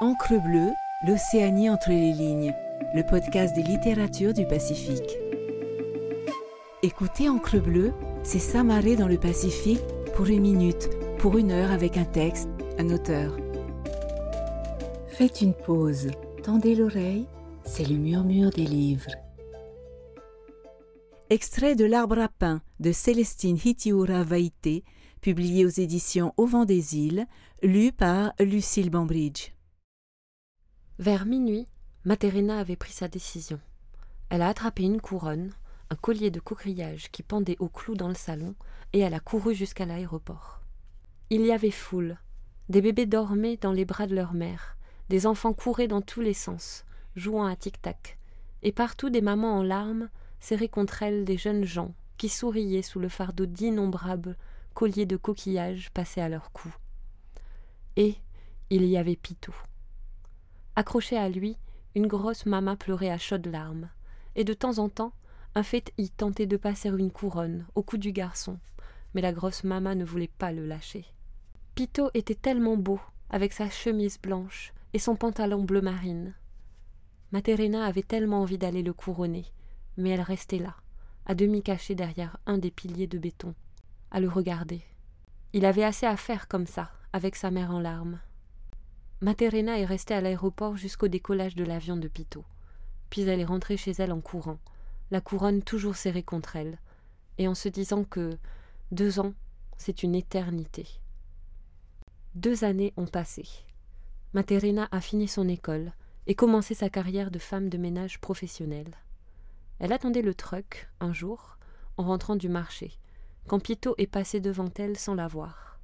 Encre bleue, l'Océanie entre les lignes, le podcast des littératures du Pacifique. Écoutez Encre bleue, c'est s'amarrer dans le Pacifique pour une minute, pour une heure avec un texte, un auteur. Faites une pause, tendez l'oreille, c'est le murmure des livres. Extrait de L'Arbre à pain de Célestine Hitiura Vaïté, publié aux éditions Au vent des îles, lu par Lucille Bambridge. Vers minuit, Materina avait pris sa décision. Elle a attrapé une couronne, un collier de coquillages qui pendait au clou dans le salon, et elle a couru jusqu'à l'aéroport. Il y avait foule. Des bébés dormaient dans les bras de leur mère, des enfants couraient dans tous les sens, jouant à tic-tac, et partout des mamans en larmes serraient contre elles des jeunes gens qui souriaient sous le fardeau d'innombrables colliers de coquillages passés à leur cou. Et il y avait Pitou. Accroché à lui, une grosse mama pleurait à chaudes larmes, et de temps en temps, un y tentait de passer une couronne au cou du garçon, mais la grosse mama ne voulait pas le lâcher. Pitot était tellement beau, avec sa chemise blanche et son pantalon bleu marine. Materena avait tellement envie d'aller le couronner, mais elle restait là, à demi cachée derrière un des piliers de béton, à le regarder. Il avait assez à faire comme ça, avec sa mère en larmes. Materena est restée à l'aéroport jusqu'au décollage de l'avion de Pitot. Puis elle est rentrée chez elle en courant, la couronne toujours serrée contre elle, et en se disant que deux ans, c'est une éternité. Deux années ont passé. Materena a fini son école et commencé sa carrière de femme de ménage professionnelle. Elle attendait le truck, un jour, en rentrant du marché, quand Pitot est passé devant elle sans la voir.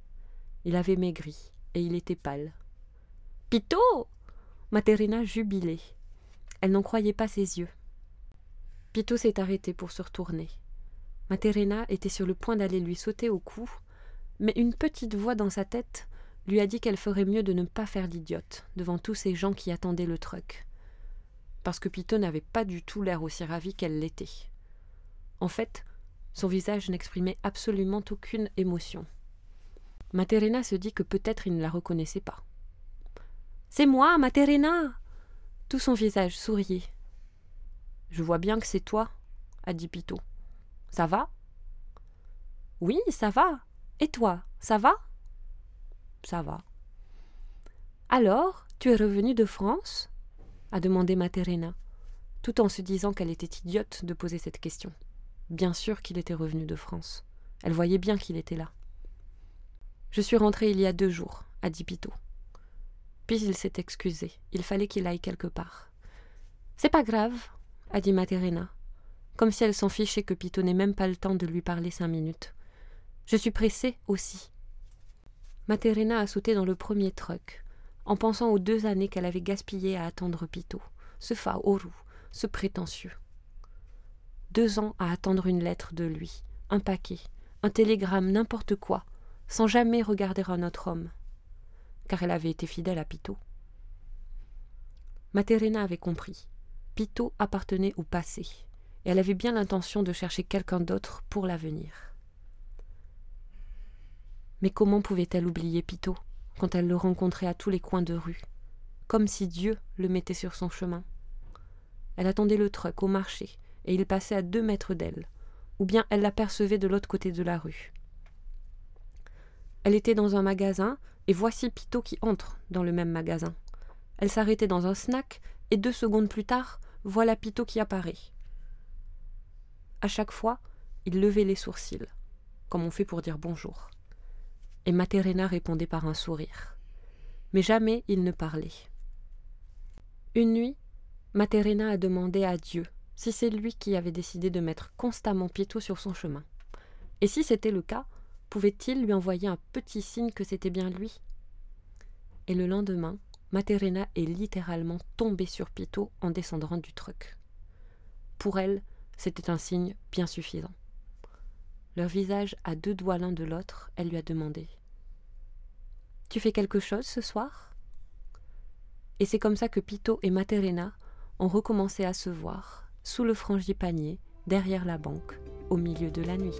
Il avait maigri, et il était pâle. Pitot Materina jubilait. Elle n'en croyait pas ses yeux. Pitot s'est arrêté pour se retourner. Materina était sur le point d'aller lui sauter au cou, mais une petite voix dans sa tête lui a dit qu'elle ferait mieux de ne pas faire l'idiote devant tous ces gens qui attendaient le truck parce que Pitot n'avait pas du tout l'air aussi ravi qu'elle l'était. En fait, son visage n'exprimait absolument aucune émotion. Materena se dit que peut-être il ne la reconnaissait pas. C'est moi, Materena Tout son visage souriait. Je vois bien que c'est toi, a dit Pitot. Ça va? Oui, ça va. Et toi, ça va? Ça va. Alors, tu es revenu de France? a demandé Materena, tout en se disant qu'elle était idiote de poser cette question. Bien sûr qu'il était revenu de France. Elle voyait bien qu'il était là. Je suis rentré il y a deux jours, a dit Pitot. Puis il s'est excusé. Il fallait qu'il aille quelque part. C'est pas grave, a dit Materena, comme si elle s'en fichait que Pitot n'ait même pas le temps de lui parler cinq minutes. Je suis pressée aussi. Materena a sauté dans le premier truck, en pensant aux deux années qu'elle avait gaspillées à attendre Pitot, ce Faoru, ce prétentieux. Deux ans à attendre une lettre de lui, un paquet, un télégramme, n'importe quoi, sans jamais regarder un autre homme, car elle avait été fidèle à Pitot. Materena avait compris. Pitot appartenait au passé, et elle avait bien l'intention de chercher quelqu'un d'autre pour l'avenir. Mais comment pouvait-elle oublier Pitot quand elle le rencontrait à tous les coins de rue, comme si Dieu le mettait sur son chemin? Elle attendait le truck au marché, et il passait à deux mètres d'elle, ou bien elle l'apercevait de l'autre côté de la rue. Elle était dans un magasin, et voici Pitot qui entre dans le même magasin. Elle s'arrêtait dans un snack, et deux secondes plus tard, voilà Pitot qui apparaît. À chaque fois, il levait les sourcils, comme on fait pour dire bonjour et Materena répondait par un sourire. Mais jamais il ne parlait. Une nuit, Materena a demandé à Dieu si c'est lui qui avait décidé de mettre constamment Pietro sur son chemin. Et si c'était le cas, pouvait-il lui envoyer un petit signe que c'était bien lui? Et le lendemain, Materena est littéralement tombée sur Pito en descendant du truc. Pour elle, c'était un signe bien suffisant. Leur visage à deux doigts l'un de l'autre, elle lui a demandé Tu fais quelque chose ce soir? Et c'est comme ça que Pito et Materena ont recommencé à se voir, sous le frangipanier, derrière la banque, au milieu de la nuit.